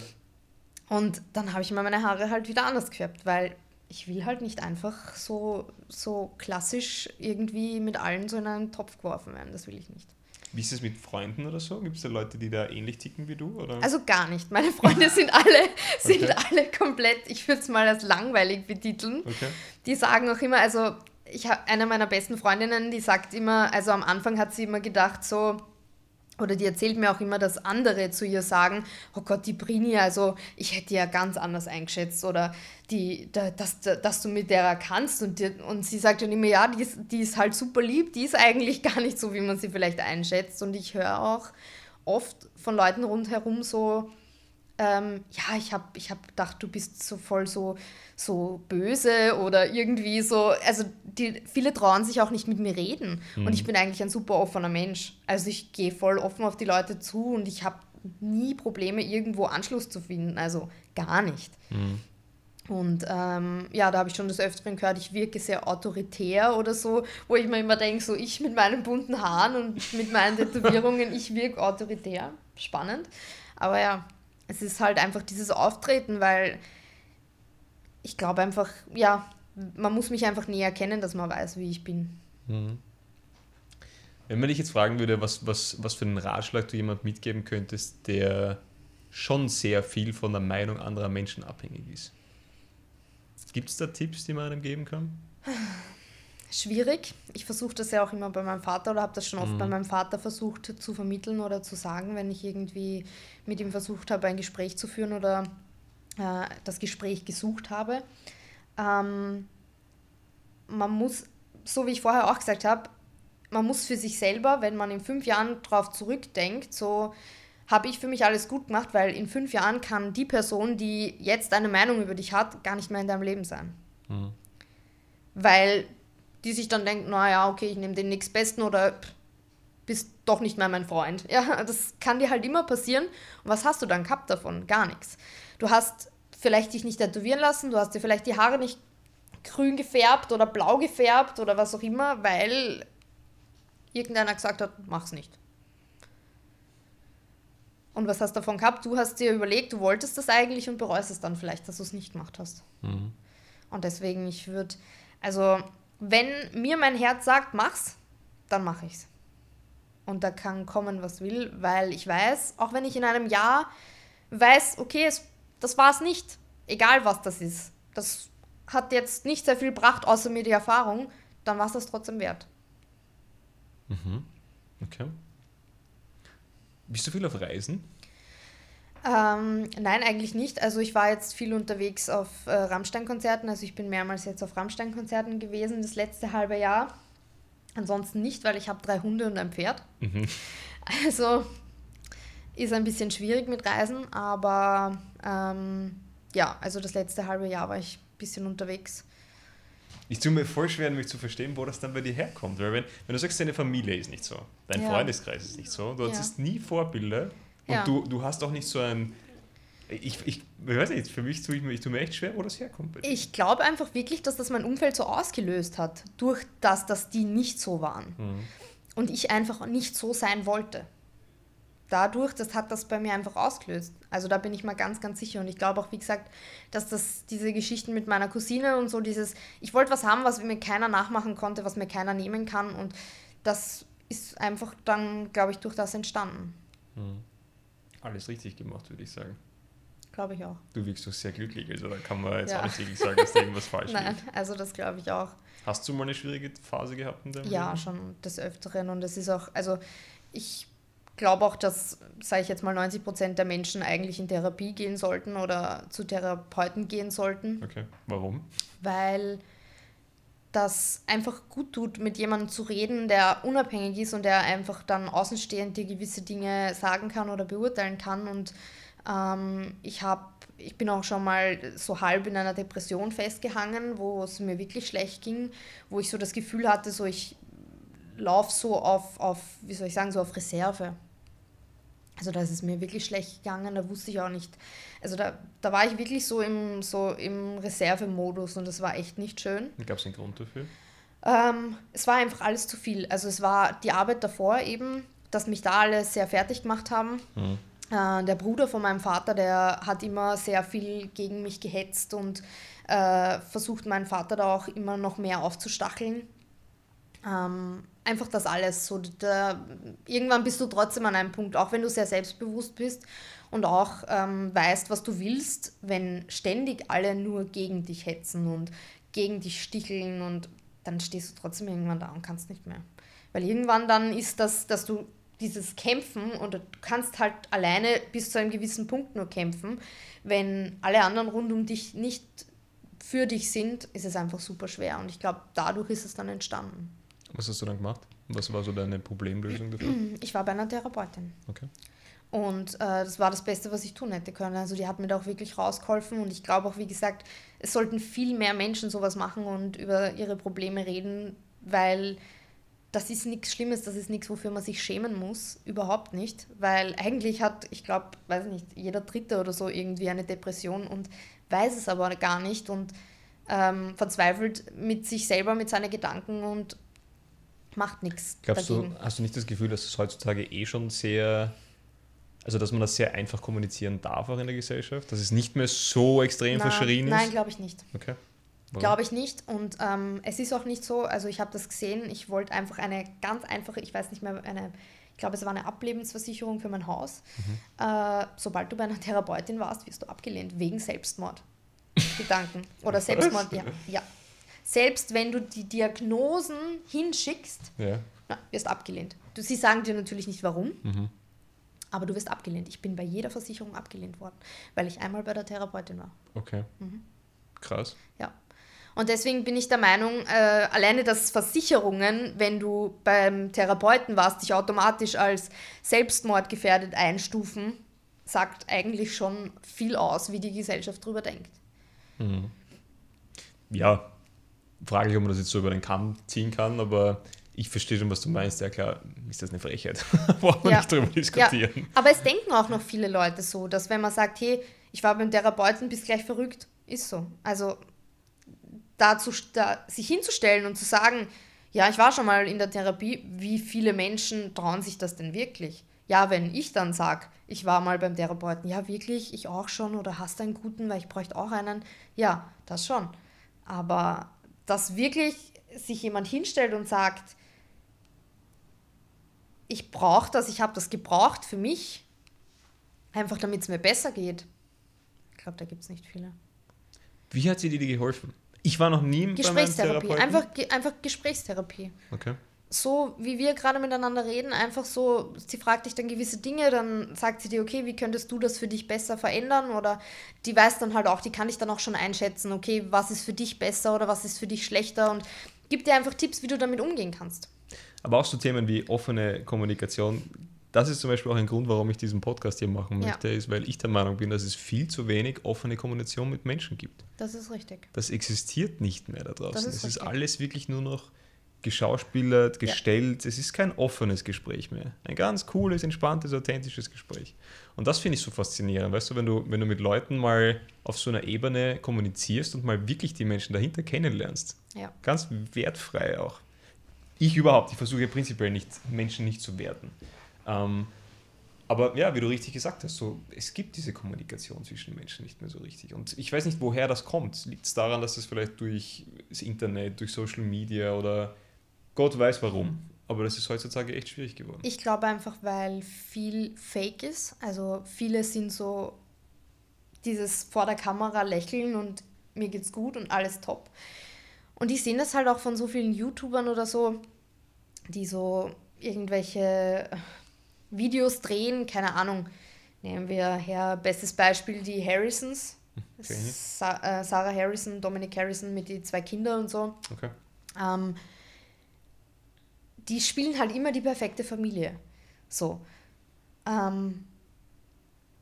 [SPEAKER 2] Und dann habe ich mir meine Haare halt wieder anders gefärbt, weil ich will halt nicht einfach so, so klassisch irgendwie mit allen so in einen Topf geworfen werden. Das will ich nicht.
[SPEAKER 1] Wie ist es mit Freunden oder so? Gibt es da Leute, die da ähnlich ticken wie du? Oder?
[SPEAKER 2] Also gar nicht. Meine Freunde sind alle, sind okay. alle komplett, ich würde es mal als langweilig betiteln. Okay. Die sagen auch immer, also ich habe eine meiner besten Freundinnen, die sagt immer, also am Anfang hat sie immer gedacht, so, oder die erzählt mir auch immer, dass andere zu ihr sagen, oh Gott, die Brini, also ich hätte die ja ganz anders eingeschätzt. Oder die, dass, dass du mit der kannst. Und, die, und sie sagt dann immer, ja, die ist, die ist halt super lieb, die ist eigentlich gar nicht so, wie man sie vielleicht einschätzt. Und ich höre auch oft von Leuten rundherum so, ähm, ja, ich habe ich hab gedacht, du bist so voll so, so böse oder irgendwie so, also die, viele trauen sich auch nicht mit mir reden. Mhm. Und ich bin eigentlich ein super offener Mensch. Also ich gehe voll offen auf die Leute zu und ich habe nie Probleme, irgendwo Anschluss zu finden. Also gar nicht. Mhm. Und ähm, ja, da habe ich schon des Öfteren gehört, ich wirke sehr autoritär oder so, wo ich mir immer denke, so ich mit meinen bunten Haaren und mit meinen Tätowierungen, ich wirke autoritär. Spannend. Aber ja, es ist halt einfach dieses Auftreten, weil ich glaube einfach, ja, man muss mich einfach näher kennen, dass man weiß, wie ich bin. Mhm.
[SPEAKER 1] Wenn man dich jetzt fragen würde, was, was, was für einen Ratschlag du jemand mitgeben könntest, der schon sehr viel von der Meinung anderer Menschen abhängig ist. Gibt es da Tipps, die man einem geben kann?
[SPEAKER 2] Schwierig. Ich versuche das ja auch immer bei meinem Vater oder habe das schon oft mhm. bei meinem Vater versucht zu vermitteln oder zu sagen, wenn ich irgendwie mit ihm versucht habe, ein Gespräch zu führen oder äh, das Gespräch gesucht habe. Ähm, man muss, so wie ich vorher auch gesagt habe, man muss für sich selber, wenn man in fünf Jahren darauf zurückdenkt, so habe ich für mich alles gut gemacht, weil in fünf Jahren kann die Person, die jetzt eine Meinung über dich hat, gar nicht mehr in deinem Leben sein. Mhm. Weil die sich dann denkt, naja, okay, ich nehme den nächstbesten oder bist doch nicht mehr mein Freund. Ja, das kann dir halt immer passieren. Und was hast du dann gehabt davon? Gar nichts. Du hast vielleicht dich nicht tätowieren lassen, du hast dir vielleicht die Haare nicht grün gefärbt oder blau gefärbt oder was auch immer, weil irgendeiner gesagt hat, mach's nicht. Und was hast du davon gehabt? Du hast dir überlegt, du wolltest das eigentlich und bereust es dann vielleicht, dass du es nicht gemacht hast. Mhm. Und deswegen, ich würde, also, wenn mir mein Herz sagt, mach's, dann mache ich's. Und da kann kommen, was will, weil ich weiß, auch wenn ich in einem Jahr weiß, okay, es, das war es nicht, egal was das ist, das hat jetzt nicht sehr viel gebracht, außer mir die Erfahrung, dann war es das trotzdem wert.
[SPEAKER 1] Mhm. Okay. Bist du viel auf Reisen?
[SPEAKER 2] Ähm, nein, eigentlich nicht. Also ich war jetzt viel unterwegs auf äh, Rammstein-Konzerten. Also ich bin mehrmals jetzt auf Rammstein-Konzerten gewesen, das letzte halbe Jahr. Ansonsten nicht, weil ich habe drei Hunde und ein Pferd. Mhm. Also ist ein bisschen schwierig mit Reisen, aber ähm, ja, also das letzte halbe Jahr war ich ein bisschen unterwegs.
[SPEAKER 1] Ich tue mir voll schwer, mich zu verstehen, wo das dann bei dir herkommt. Weil wenn, wenn du sagst, deine Familie ist nicht so, dein ja. Freundeskreis ist nicht so, du ja. hattest nie Vorbilder und ja. du, du hast auch nicht so ein. Ich, ich, ich weiß nicht, für mich tue ich, mir, ich tue mir echt schwer, wo das herkommt.
[SPEAKER 2] Ich glaube einfach wirklich, dass das mein Umfeld so ausgelöst hat, durch das, dass die nicht so waren. Mhm. Und ich einfach nicht so sein wollte dadurch, das hat das bei mir einfach ausgelöst. Also da bin ich mal ganz, ganz sicher. Und ich glaube auch, wie gesagt, dass das diese Geschichten mit meiner Cousine und so dieses, ich wollte was haben, was mir keiner nachmachen konnte, was mir keiner nehmen kann. Und das ist einfach dann, glaube ich, durch das entstanden.
[SPEAKER 1] Hm. Alles richtig gemacht, würde ich sagen.
[SPEAKER 2] Glaube ich auch.
[SPEAKER 1] Du wirkst doch sehr glücklich, also da kann man jetzt ja. auch nicht wirklich sagen, dass da irgendwas falsch
[SPEAKER 2] Nein, liegt. also das glaube ich auch.
[SPEAKER 1] Hast du mal eine schwierige Phase gehabt in
[SPEAKER 2] deinem Ja, Leben? schon des Öfteren. Und es ist auch, also ich glaube auch, dass, sage ich jetzt mal, 90 Prozent der Menschen eigentlich in Therapie gehen sollten oder zu Therapeuten gehen sollten.
[SPEAKER 1] Okay, warum?
[SPEAKER 2] Weil das einfach gut tut, mit jemandem zu reden, der unabhängig ist und der einfach dann außenstehend dir gewisse Dinge sagen kann oder beurteilen kann. Und ähm, ich habe ich bin auch schon mal so halb in einer Depression festgehangen, wo es mir wirklich schlecht ging, wo ich so das Gefühl hatte, so ich laufe so auf, auf, wie soll ich sagen, so auf Reserve. Also da ist es mir wirklich schlecht gegangen, da wusste ich auch nicht. Also da, da war ich wirklich so im, so im Reservemodus und das war echt nicht schön.
[SPEAKER 1] Gab es einen Grund dafür?
[SPEAKER 2] Ähm, es war einfach alles zu viel. Also es war die Arbeit davor eben, dass mich da alle sehr fertig gemacht haben. Mhm. Äh, der Bruder von meinem Vater, der hat immer sehr viel gegen mich gehetzt und äh, versucht meinen Vater da auch immer noch mehr aufzustacheln. Ähm, einfach das alles. So, da, irgendwann bist du trotzdem an einem Punkt, auch wenn du sehr selbstbewusst bist und auch ähm, weißt, was du willst, wenn ständig alle nur gegen dich hetzen und gegen dich sticheln und dann stehst du trotzdem irgendwann da und kannst nicht mehr. Weil irgendwann dann ist das, dass du dieses Kämpfen und du kannst halt alleine bis zu einem gewissen Punkt nur kämpfen. Wenn alle anderen rund um dich nicht für dich sind, ist es einfach super schwer. Und ich glaube, dadurch ist es dann entstanden.
[SPEAKER 1] Was hast du dann gemacht? Was war so deine Problemlösung dafür?
[SPEAKER 2] Ich war bei einer Therapeutin.
[SPEAKER 1] Okay.
[SPEAKER 2] Und äh, das war das Beste, was ich tun hätte können. Also die hat mir da auch wirklich rausgeholfen und ich glaube auch, wie gesagt, es sollten viel mehr Menschen sowas machen und über ihre Probleme reden, weil das ist nichts Schlimmes, das ist nichts, wofür man sich schämen muss, überhaupt nicht. Weil eigentlich hat, ich glaube, weiß nicht, jeder Dritte oder so irgendwie eine Depression und weiß es aber gar nicht und ähm, verzweifelt mit sich selber, mit seinen Gedanken und macht nichts.
[SPEAKER 1] Glaubst dagegen. du, hast du nicht das Gefühl, dass es heutzutage eh schon sehr also, dass man das sehr einfach kommunizieren darf auch in der Gesellschaft? Dass es nicht mehr so extrem
[SPEAKER 2] nein,
[SPEAKER 1] verschrien ist?
[SPEAKER 2] Nein, glaube ich nicht.
[SPEAKER 1] Okay.
[SPEAKER 2] Glaube ich nicht. Und ähm, es ist auch nicht so, also ich habe das gesehen, ich wollte einfach eine ganz einfache, ich weiß nicht mehr, eine, ich glaube, es war eine Ablebensversicherung für mein Haus. Mhm. Äh, sobald du bei einer Therapeutin warst, wirst du abgelehnt, wegen Selbstmord. Gedanken. Oder Selbstmord, ja, ja. Selbst wenn du die Diagnosen hinschickst, ja. na, wirst abgelehnt. Du, sie sagen dir natürlich nicht warum. Mhm aber du wirst abgelehnt. Ich bin bei jeder Versicherung abgelehnt worden, weil ich einmal bei der Therapeutin war.
[SPEAKER 1] Okay. Mhm. Krass.
[SPEAKER 2] Ja. Und deswegen bin ich der Meinung, äh, alleine dass Versicherungen, wenn du beim Therapeuten warst, dich automatisch als selbstmordgefährdet einstufen, sagt eigentlich schon viel aus, wie die Gesellschaft darüber denkt.
[SPEAKER 1] Mhm. Ja, frage ich, ob man das jetzt so über den Kamm ziehen kann, aber ich verstehe schon, was du meinst. Ja, klar, ist das eine Frechheit. Braucht man
[SPEAKER 2] ja.
[SPEAKER 1] nicht drüber diskutieren.
[SPEAKER 2] Ja. Aber es denken auch noch viele Leute so, dass wenn man sagt, hey, ich war beim Therapeuten, bist gleich verrückt, ist so. Also dazu, da, sich hinzustellen und zu sagen, ja, ich war schon mal in der Therapie, wie viele Menschen trauen sich das denn wirklich? Ja, wenn ich dann sage, ich war mal beim Therapeuten, ja, wirklich, ich auch schon oder hast einen guten, weil ich bräuchte auch einen, ja, das schon. Aber dass wirklich sich jemand hinstellt und sagt, ich brauche das, ich habe das gebraucht für mich, einfach damit es mir besser geht. Ich glaube, da gibt es nicht viele.
[SPEAKER 1] Wie hat sie dir geholfen? Ich war noch nie
[SPEAKER 2] Gesprächstherapie, einfach, einfach Gesprächstherapie.
[SPEAKER 1] Okay.
[SPEAKER 2] So wie wir gerade miteinander reden, einfach so, sie fragt dich dann gewisse Dinge, dann sagt sie dir, okay, wie könntest du das für dich besser verändern? Oder die weiß dann halt auch, die kann dich dann auch schon einschätzen, okay, was ist für dich besser oder was ist für dich schlechter und gibt dir einfach Tipps, wie du damit umgehen kannst.
[SPEAKER 1] Aber auch so Themen wie offene Kommunikation. Das ist zum Beispiel auch ein Grund, warum ich diesen Podcast hier machen möchte, ja. ist, weil ich der Meinung bin, dass es viel zu wenig offene Kommunikation mit Menschen gibt.
[SPEAKER 2] Das ist richtig.
[SPEAKER 1] Das existiert nicht mehr da draußen. Es ist alles wirklich nur noch geschauspielert, gestellt. Ja. Es ist kein offenes Gespräch mehr. Ein ganz cooles, entspanntes, authentisches Gespräch. Und das finde ich so faszinierend. Weißt du, wenn du, wenn du mit Leuten mal auf so einer Ebene kommunizierst und mal wirklich die Menschen dahinter kennenlernst.
[SPEAKER 2] Ja.
[SPEAKER 1] Ganz wertfrei auch ich überhaupt, ich versuche prinzipiell nicht, Menschen nicht zu werten. Ähm, aber ja, wie du richtig gesagt hast, so, es gibt diese Kommunikation zwischen Menschen nicht mehr so richtig. Und ich weiß nicht, woher das kommt. Liegt es daran, dass das vielleicht durch das Internet, durch Social Media oder Gott weiß warum. Aber das ist heutzutage echt schwierig geworden.
[SPEAKER 2] Ich glaube einfach, weil viel Fake ist. Also viele sind so dieses vor der Kamera lächeln und mir geht's gut und alles top. Und ich sehe das halt auch von so vielen YouTubern oder so, die so irgendwelche Videos drehen, keine Ahnung. Nehmen wir her, bestes Beispiel die Harrisons. Okay. Sa äh, Sarah Harrison, Dominic Harrison mit den zwei Kindern und so.
[SPEAKER 1] Okay.
[SPEAKER 2] Ähm, die spielen halt immer die perfekte Familie. So. Ähm,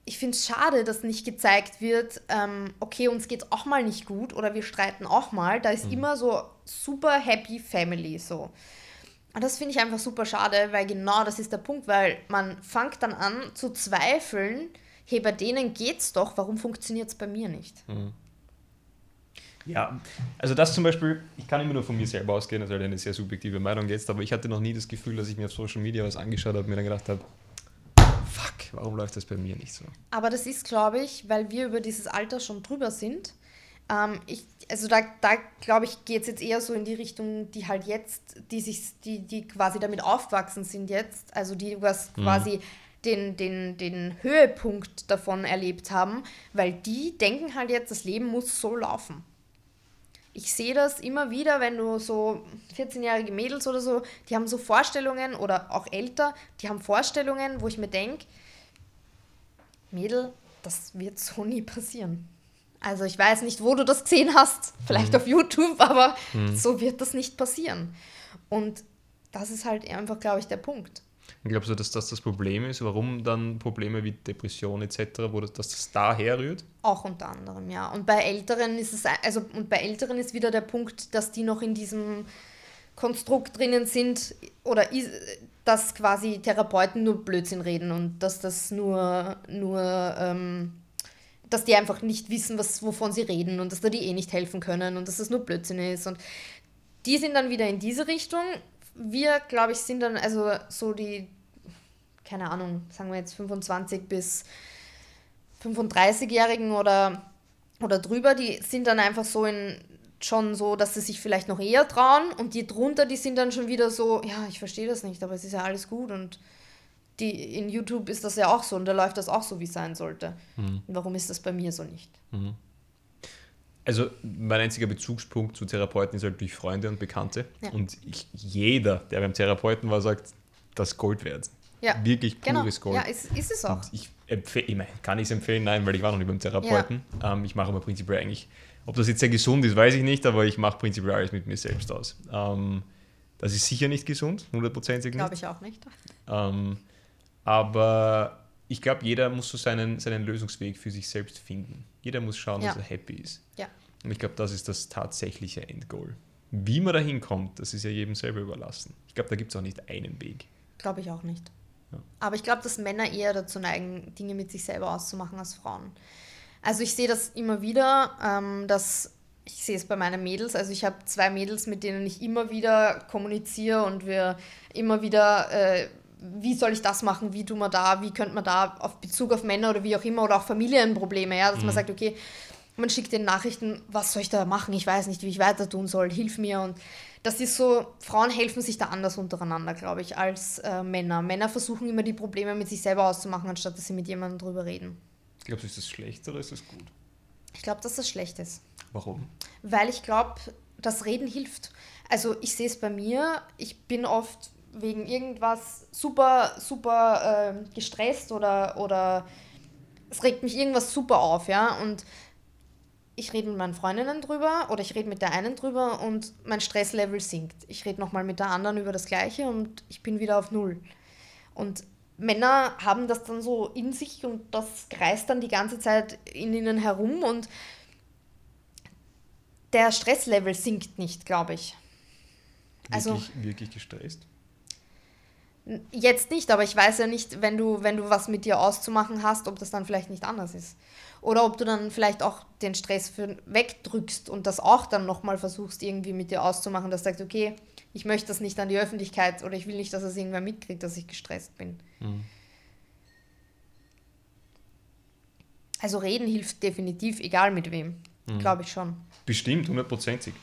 [SPEAKER 2] ich finde es schade, dass nicht gezeigt wird, ähm, okay, uns geht es auch mal nicht gut oder wir streiten auch mal. Da ist mhm. immer so super happy Family so. Und das finde ich einfach super schade, weil genau das ist der Punkt, weil man fängt dann an zu zweifeln, hey, bei denen geht's doch, warum funktioniert es bei mir nicht?
[SPEAKER 1] Mhm. Ja, also das zum Beispiel, ich kann immer nur von mir selber ausgehen, das ist halt eine sehr subjektive Meinung jetzt, aber ich hatte noch nie das Gefühl, dass ich mir auf Social Media was angeschaut habe und mir dann gedacht habe, fuck, warum läuft das bei mir nicht so?
[SPEAKER 2] Aber das ist, glaube ich, weil wir über dieses Alter schon drüber sind. Ähm, ich, also da, da glaube ich, geht es jetzt eher so in die Richtung, die halt jetzt, die sich, die, die quasi damit aufgewachsen sind jetzt, also die was mhm. quasi den, den, den Höhepunkt davon erlebt haben, weil die denken halt jetzt, das Leben muss so laufen. Ich sehe das immer wieder, wenn du so 14-jährige Mädels oder so, die haben so Vorstellungen oder auch älter, die haben Vorstellungen, wo ich mir denke, Mädel, das wird so nie passieren. Also ich weiß nicht, wo du das gesehen hast, vielleicht mhm. auf YouTube, aber mhm. so wird das nicht passieren. Und das ist halt einfach, glaube ich, der Punkt.
[SPEAKER 1] Glaubst du, dass das das Problem ist? Warum dann Probleme wie Depression etc., wo das, dass das daher rührt?
[SPEAKER 2] Auch unter anderem, ja. Und bei Älteren ist es, also und bei Älteren ist wieder der Punkt, dass die noch in diesem Konstrukt drinnen sind oder ist, dass quasi Therapeuten nur Blödsinn reden und dass das nur, nur ähm, dass die einfach nicht wissen, was, wovon sie reden und dass da die eh nicht helfen können und dass das nur Blödsinn ist. Und die sind dann wieder in diese Richtung. Wir, glaube ich, sind dann also so die, keine Ahnung, sagen wir jetzt 25 bis 35-Jährigen oder, oder drüber, die sind dann einfach so in schon so, dass sie sich vielleicht noch eher trauen und die drunter, die sind dann schon wieder so, ja, ich verstehe das nicht, aber es ist ja alles gut und die, in YouTube ist das ja auch so und da läuft das auch so, wie es sein sollte. Mhm. Warum ist das bei mir so nicht? Mhm.
[SPEAKER 1] Also mein einziger Bezugspunkt zu Therapeuten ist halt durch Freunde und Bekannte. Ja. Und ich, jeder, der beim Therapeuten war, sagt, das Gold wert. Ja. Wirklich pures genau.
[SPEAKER 2] Gold. Ja, ist, ist es auch.
[SPEAKER 1] Und ich empfehle, kann ich es empfehlen? Nein, weil ich war noch nie beim Therapeuten. Ja. Ähm, ich mache aber prinzipiell eigentlich ob das jetzt sehr gesund ist, weiß ich nicht, aber ich mache prinzipiell alles mit mir selbst aus. Ähm, das ist sicher nicht gesund, hundertprozentig
[SPEAKER 2] nicht. Glaube ich auch nicht.
[SPEAKER 1] Ähm, aber ich glaube, jeder muss so seinen, seinen Lösungsweg für sich selbst finden. Jeder muss schauen, ja. dass er happy ist.
[SPEAKER 2] Ja.
[SPEAKER 1] Und ich glaube, das ist das tatsächliche Endgoal. Wie man da hinkommt, das ist ja jedem selber überlassen. Ich glaube, da gibt es auch nicht einen Weg.
[SPEAKER 2] Glaube ich auch nicht. Ja. Aber ich glaube, dass Männer eher dazu neigen, Dinge mit sich selber auszumachen als Frauen. Also ich sehe das immer wieder, ähm, dass ich sehe es bei meinen Mädels. Also ich habe zwei Mädels, mit denen ich immer wieder kommuniziere und wir immer wieder, äh, wie soll ich das machen, wie tun wir da, wie könnte man da auf Bezug auf Männer oder wie auch immer oder auch Familienprobleme, ja, dass mhm. man sagt, okay, man schickt den Nachrichten, was soll ich da machen, ich weiß nicht, wie ich weiter tun soll, hilf mir und das ist so, Frauen helfen sich da anders untereinander, glaube ich, als äh, Männer. Männer versuchen immer die Probleme mit sich selber auszumachen, anstatt dass sie mit jemandem drüber reden.
[SPEAKER 1] Glaubst du, ist das schlecht oder ist das gut?
[SPEAKER 2] Ich glaube, dass das schlecht ist.
[SPEAKER 1] Warum?
[SPEAKER 2] Weil ich glaube, das Reden hilft. Also ich sehe es bei mir, ich bin oft wegen irgendwas super, super äh, gestresst oder, oder es regt mich irgendwas super auf, ja. Und ich rede mit meinen Freundinnen drüber oder ich rede mit der einen drüber und mein Stresslevel sinkt. Ich rede nochmal mit der anderen über das Gleiche und ich bin wieder auf Null. Und Männer haben das dann so in sich und das kreist dann die ganze Zeit in ihnen herum und der Stresslevel sinkt nicht, glaube ich.
[SPEAKER 1] Also, wirklich, wirklich gestresst?
[SPEAKER 2] Jetzt nicht, aber ich weiß ja nicht, wenn du, wenn du was mit dir auszumachen hast, ob das dann vielleicht nicht anders ist. Oder ob du dann vielleicht auch den Stress für wegdrückst und das auch dann nochmal versuchst, irgendwie mit dir auszumachen, dass du sagst, okay, ich möchte das nicht an die Öffentlichkeit oder ich will nicht, dass es irgendwer mitkriegt, dass ich gestresst bin. Mhm. Also reden hilft definitiv, egal mit wem. Mhm. Glaube ich schon.
[SPEAKER 1] Bestimmt, hundertprozentig.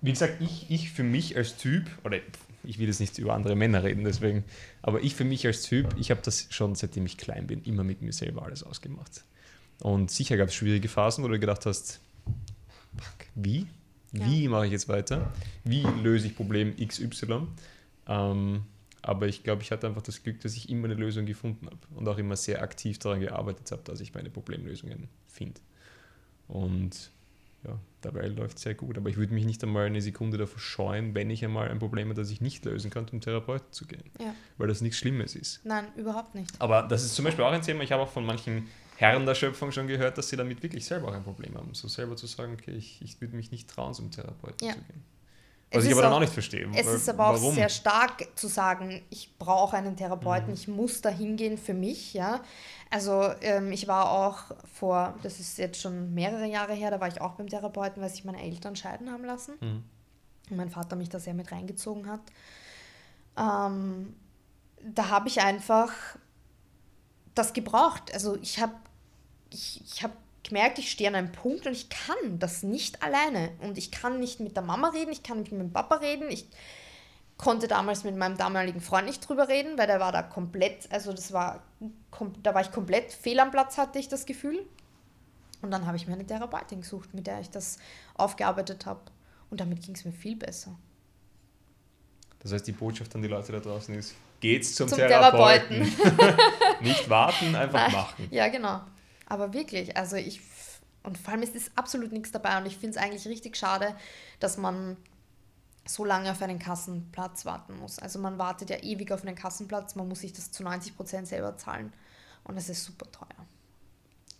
[SPEAKER 1] Wie gesagt, ich, ich für mich als Typ, oder ich will jetzt nicht über andere Männer reden, deswegen, aber ich für mich als Typ, ich habe das schon seitdem ich klein bin, immer mit mir selber alles ausgemacht. Und sicher gab es schwierige Phasen, wo du gedacht hast, wie? Wie ja. mache ich jetzt weiter? Wie löse ich Problem XY? Ähm, aber ich glaube, ich hatte einfach das Glück, dass ich immer eine Lösung gefunden habe und auch immer sehr aktiv daran gearbeitet habe, dass ich meine Problemlösungen finde. Und ja, dabei läuft es sehr gut. Aber ich würde mich nicht einmal eine Sekunde davor scheuen, wenn ich einmal ein Problem habe, das ich nicht lösen kann, zum Therapeuten zu gehen. Ja. Weil das nichts Schlimmes ist.
[SPEAKER 2] Nein, überhaupt nicht.
[SPEAKER 1] Aber das ist zum Beispiel auch ein Thema, ich habe auch von manchen Herren der Schöpfung schon gehört, dass sie damit wirklich selber auch ein Problem haben. So selber zu sagen, okay, ich, ich würde mich nicht trauen, zum Therapeuten ja. zu gehen. Was ich aber auch, dann auch nicht verstehe.
[SPEAKER 2] Es ist aber auch warum? sehr stark zu sagen, ich brauche einen Therapeuten, mhm. ich muss da hingehen für mich, ja. Also ähm, ich war auch vor, das ist jetzt schon mehrere Jahre her, da war ich auch beim Therapeuten, weil sich meine Eltern scheiden haben lassen. Mhm. Und mein Vater mich da sehr mit reingezogen hat. Ähm, da habe ich einfach das gebraucht. Also ich habe ich, ich hab gemerkt, ich stehe an einem Punkt und ich kann das nicht alleine. Und ich kann nicht mit der Mama reden, ich kann nicht mit dem Papa reden. Ich konnte damals mit meinem damaligen Freund nicht drüber reden, weil der war da komplett, also das war, da war ich komplett fehl am Platz, hatte ich das Gefühl. Und dann habe ich mir eine Therapeutin gesucht, mit der ich das aufgearbeitet habe. Und damit ging es mir viel besser.
[SPEAKER 1] Das heißt, die Botschaft an die Leute da draußen ist, geht's zum, zum Therapeuten. Therapeuten. Nicht warten, einfach Nein. machen.
[SPEAKER 2] Ja, genau. Aber wirklich, also ich, und vor allem ist es absolut nichts dabei und ich finde es eigentlich richtig schade, dass man so lange auf einen Kassenplatz warten muss. Also man wartet ja ewig auf einen Kassenplatz, man muss sich das zu 90 Prozent selber zahlen und das ist super teuer.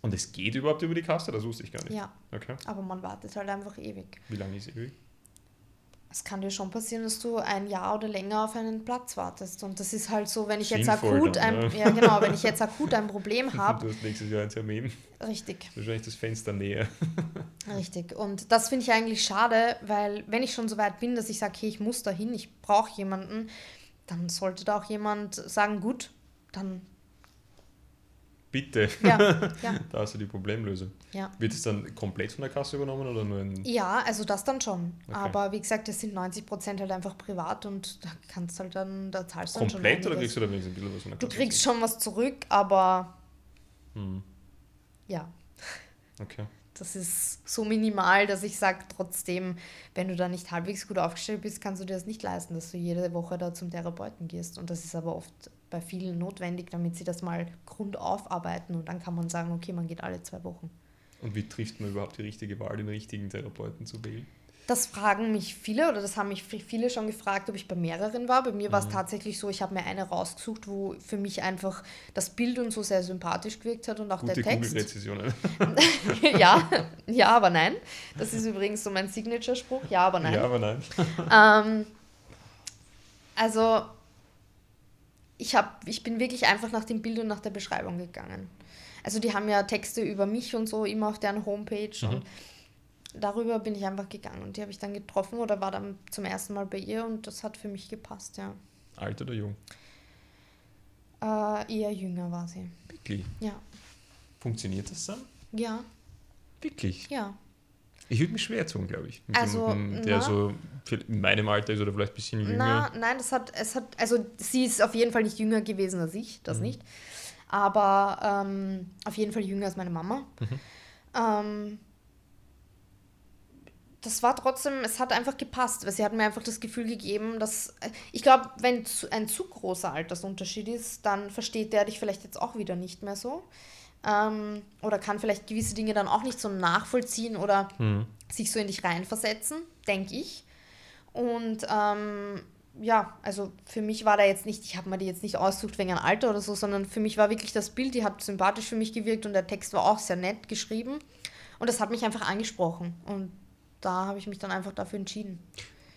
[SPEAKER 1] Und es geht überhaupt über die Kasse? Das wusste ich gar nicht.
[SPEAKER 2] Ja,
[SPEAKER 1] Okay.
[SPEAKER 2] aber man wartet halt einfach ewig.
[SPEAKER 1] Wie lange ist ewig?
[SPEAKER 2] Es kann dir schon passieren, dass du ein Jahr oder länger auf einen Platz wartest. Und das ist halt so, wenn ich jetzt akut
[SPEAKER 1] dann,
[SPEAKER 2] ein,
[SPEAKER 1] ja.
[SPEAKER 2] ja genau, wenn ich jetzt akut ein Problem
[SPEAKER 1] Du
[SPEAKER 2] habe,
[SPEAKER 1] hast nächstes Jahr ein Termin.
[SPEAKER 2] richtig,
[SPEAKER 1] Wahrscheinlich das Fenster näher.
[SPEAKER 2] richtig. Und das finde ich eigentlich schade, weil wenn ich schon so weit bin, dass ich sage, okay, ich muss dahin, ich brauche jemanden, dann sollte da auch jemand sagen, gut, dann
[SPEAKER 1] Bitte.
[SPEAKER 2] ja, ja,
[SPEAKER 1] Da hast du die Problemlösung.
[SPEAKER 2] ja.
[SPEAKER 1] Wird es dann komplett von der Kasse übernommen oder nur ein.
[SPEAKER 2] Ja, also das dann schon.
[SPEAKER 1] Okay.
[SPEAKER 2] Aber wie gesagt, das sind 90 Prozent halt einfach privat und da kannst halt dann, da zahlst du dann
[SPEAKER 1] Komplett oder kriegst du da wenigstens ein bisschen was von der
[SPEAKER 2] Du
[SPEAKER 1] Kasse?
[SPEAKER 2] kriegst schon was zurück, aber
[SPEAKER 1] Hm.
[SPEAKER 2] ja,
[SPEAKER 1] Okay.
[SPEAKER 2] das ist so minimal, dass ich sage, trotzdem, wenn du da nicht halbwegs gut aufgestellt bist, kannst du dir das nicht leisten, dass du jede Woche da zum Therapeuten gehst. Und das ist aber oft bei vielen notwendig, damit sie das mal grundauf arbeiten und dann kann man sagen, okay, man geht alle zwei Wochen.
[SPEAKER 1] Und wie trifft man überhaupt die richtige Wahl, den richtigen Therapeuten zu wählen?
[SPEAKER 2] Das fragen mich viele oder das haben mich viele schon gefragt, ob ich bei mehreren war. Bei mir war es
[SPEAKER 1] Mhm.
[SPEAKER 2] tatsächlich so, ich habe mir eine rausgesucht, wo für mich einfach das Bild und so sehr sympathisch gewirkt hat und auch
[SPEAKER 1] Gute
[SPEAKER 2] der Text. Ja, ja, aber nein. Das ist übrigens so mein Signature-Spruch. Ja, aber nein.
[SPEAKER 1] Ja, aber nein.
[SPEAKER 2] Ähm, also, ich, hab, ich bin wirklich einfach nach dem Bild und nach der Beschreibung gegangen. Also, die haben ja Texte über mich und so immer auf deren Homepage
[SPEAKER 1] Mhm.
[SPEAKER 2] und darüber bin ich einfach gegangen und die habe ich dann getroffen oder war dann zum ersten Mal bei ihr und das hat für mich gepasst, ja.
[SPEAKER 1] Alt oder jung?
[SPEAKER 2] Äh, eher jünger war sie.
[SPEAKER 1] Wirklich?
[SPEAKER 2] Ja.
[SPEAKER 1] Funktioniert das dann?
[SPEAKER 2] Ja,
[SPEAKER 1] Wirklich?
[SPEAKER 2] ja.
[SPEAKER 1] Ich würde mich schwer tun, glaube ich. Mit
[SPEAKER 2] Also,
[SPEAKER 1] jemandem, der
[SPEAKER 2] na.
[SPEAKER 1] so in meinem Alter ist oder vielleicht ein bisschen jünger.
[SPEAKER 2] Na, nein, das hat, es hat, also sie ist auf jeden Fall nicht jünger gewesen als ich, das
[SPEAKER 1] Mhm.
[SPEAKER 2] nicht. Aber ähm, auf jeden Fall jünger als meine Mama.
[SPEAKER 1] Mhm.
[SPEAKER 2] Ähm, das war trotzdem, es hat einfach gepasst, weil sie hat mir einfach das Gefühl gegeben, dass, äh, ich glaube, wenn ein zu großer Altersunterschied ist, dann versteht der dich vielleicht jetzt auch wieder nicht mehr so. Ähm, oder kann vielleicht gewisse Dinge dann auch nicht so nachvollziehen oder
[SPEAKER 1] Mhm.
[SPEAKER 2] sich so in dich reinversetzen, denke ich. Und ähm, ja, also für mich war da jetzt nicht, ich habe mir die jetzt nicht ausgesucht wegen einem Alter oder so, sondern für mich war wirklich das Bild, die hat sympathisch für mich gewirkt und der Text war auch sehr nett geschrieben. Und das hat mich einfach angesprochen. Und da habe ich mich dann einfach dafür entschieden.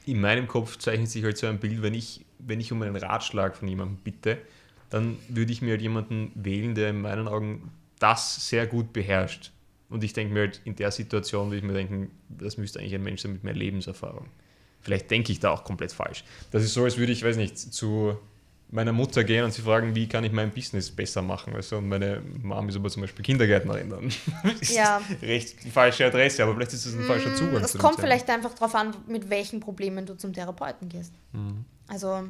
[SPEAKER 1] In meinem Kopf zeichnet sich halt so ein Bild, wenn ich, wenn ich um einen Ratschlag von jemandem bitte, dann würde ich mir halt jemanden wählen, der in meinen Augen das sehr gut beherrscht. Und ich denke mir halt, in der Situation würde ich mir denken, das müsste eigentlich ein Mensch sein mit mehr Lebenserfahrung. Vielleicht denke ich da auch komplett falsch. Das ist so, als würde ich, weiß nicht, zu meiner Mutter gehen und sie fragen, wie kann ich mein Business besser machen. Weißt du? Und meine Mom ist aber zum Beispiel Kindergärtnerin. Dann ist
[SPEAKER 2] Ja.
[SPEAKER 1] recht die falsche Adresse, aber vielleicht ist das ein falscher Zugang.
[SPEAKER 2] Es kommt vielleicht einfach darauf an, mit welchen Problemen du zum Therapeuten gehst.
[SPEAKER 1] Mhm.
[SPEAKER 2] Also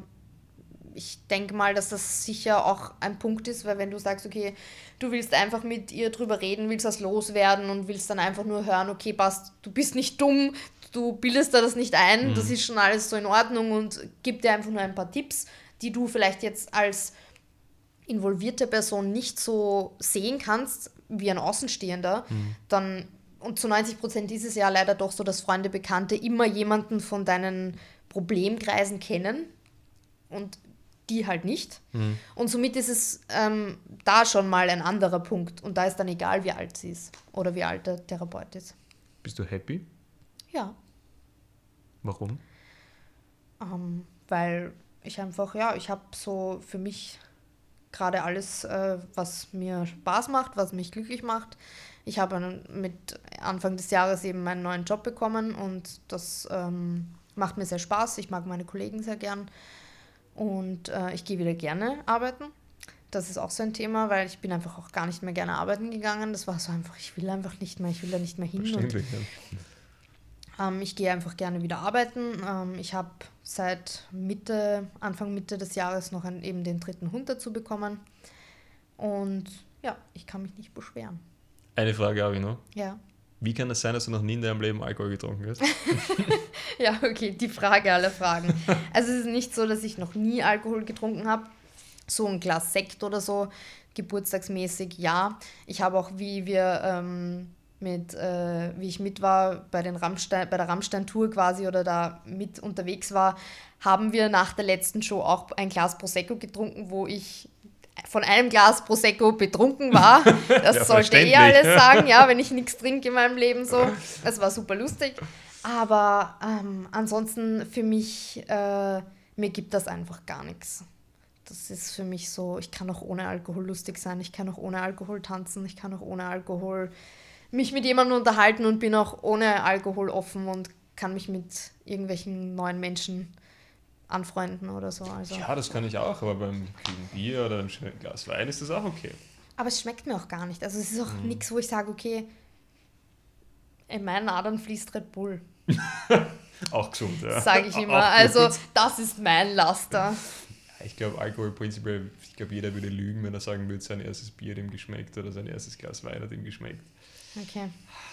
[SPEAKER 2] ich denke mal, dass das sicher auch ein Punkt ist, weil wenn du sagst, okay, du willst einfach mit ihr drüber reden, willst das loswerden und willst dann einfach nur hören, okay, passt, du bist nicht dumm, du bildest da das nicht ein, das ist schon alles so in Ordnung und gib dir einfach nur ein paar Tipps, die du vielleicht jetzt als involvierte Person nicht so sehen kannst wie ein Außenstehender, dann und zu 90 Prozent ist es ja leider doch so, dass Freunde, Bekannte immer jemanden von deinen Problemkreisen kennen und die halt nicht. Und somit ist es ähm, da schon mal ein anderer Punkt. Und da ist dann egal, wie alt sie ist oder wie alt der Therapeut ist.
[SPEAKER 1] Bist du happy?
[SPEAKER 2] Ja,
[SPEAKER 1] Warum?
[SPEAKER 2] ähm, weil ich einfach, ja, ich habe so für mich gerade alles, äh, was mir Spaß macht, was mich glücklich macht. Ich habe mit Anfang des Jahres eben meinen neuen Job bekommen und das ähm, macht mir sehr Spaß. Ich mag meine Kollegen sehr gern und äh, ich gehe wieder gerne arbeiten. Das ist auch so ein Thema, weil ich bin einfach auch gar nicht mehr gerne arbeiten gegangen. Das war so einfach, ich will einfach nicht mehr, ich will da nicht mehr hin. Und
[SPEAKER 1] Verständlich. Ja.
[SPEAKER 2] ähm, ich gehe einfach gerne wieder arbeiten. Ähm, ich habe seit Mitte, Anfang Mitte des Jahres noch einen, eben den dritten Hund dazu bekommen. Und ja, ich kann mich nicht beschweren.
[SPEAKER 1] Eine Frage habe ich noch.
[SPEAKER 2] Ja.
[SPEAKER 1] Wie kann es sein, dass du noch nie in deinem Leben Alkohol getrunken hast?
[SPEAKER 2] Ja, okay, die Frage aller Fragen. Also es ist nicht so, dass ich noch nie Alkohol getrunken habe. So ein Glas Sekt oder so, geburtstagsmäßig, ja. Ich habe auch, wie wir ähm, mit äh, wie ich mit war bei, den Rammstein, bei der Rammstein-Tour quasi oder da mit unterwegs war, haben wir nach der letzten Show auch ein Glas Prosecco getrunken, wo ich von einem Glas Prosecco betrunken war. Das ja, sollte eh alles sagen, ja, wenn ich nichts trinke in meinem Leben so. Es war super lustig. Aber ähm, ansonsten für mich, äh, mir gibt das einfach gar nichts. Das ist für mich so, ich kann auch ohne Alkohol lustig sein, ich kann auch ohne Alkohol tanzen, ich kann auch ohne Alkohol mich mit jemandem unterhalten und bin auch ohne Alkohol offen und kann mich mit irgendwelchen neuen Menschen anfreunden oder so. Also.
[SPEAKER 1] Ja, das kann ich auch, aber beim kühlen Bier oder einem schönen Glas Wein ist das auch okay.
[SPEAKER 2] Aber es schmeckt mir auch gar nicht. Also es ist auch mhm. nichts, wo ich sage, okay, in meinen Adern fließt Red Bull.
[SPEAKER 1] auch gesund, ja.
[SPEAKER 2] Sage ich immer. Also das ist mein Laster.
[SPEAKER 1] Ich glaube, Alkohol prinzipiell, ich glaube, jeder würde lügen, wenn er sagen würde, sein erstes Bier dem geschmeckt oder sein erstes Glas Wein hat ihm geschmeckt.
[SPEAKER 2] Okay.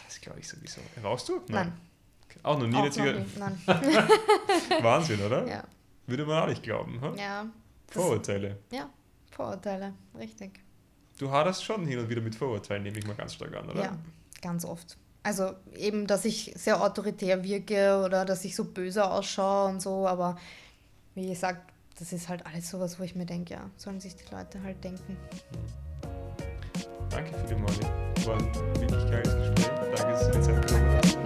[SPEAKER 1] Das glaube ich sowieso. Rauchst du?
[SPEAKER 2] Nein. Nein.
[SPEAKER 1] Auch noch nie eine Zigarette?
[SPEAKER 2] Nein.
[SPEAKER 1] Wahnsinn, oder?
[SPEAKER 2] Ja.
[SPEAKER 1] Würde man auch nicht glauben. Hm?
[SPEAKER 2] Ja.
[SPEAKER 1] Vorurteile.
[SPEAKER 2] Ja, Vorurteile, richtig.
[SPEAKER 1] Du haderst schon hin und wieder mit Vorurteilen, nehme ich mal ganz stark an, oder?
[SPEAKER 2] Ja, ganz oft. Also eben, dass ich sehr autoritär wirke oder dass ich so böse ausschaue und so, aber wie gesagt, das ist halt alles sowas, wo ich mir denke, ja, sollen sich die Leute halt denken.
[SPEAKER 1] Danke für die Molly. War ein wirklich geiles Gespräch. Danke, dass du die Zeit genommen hast.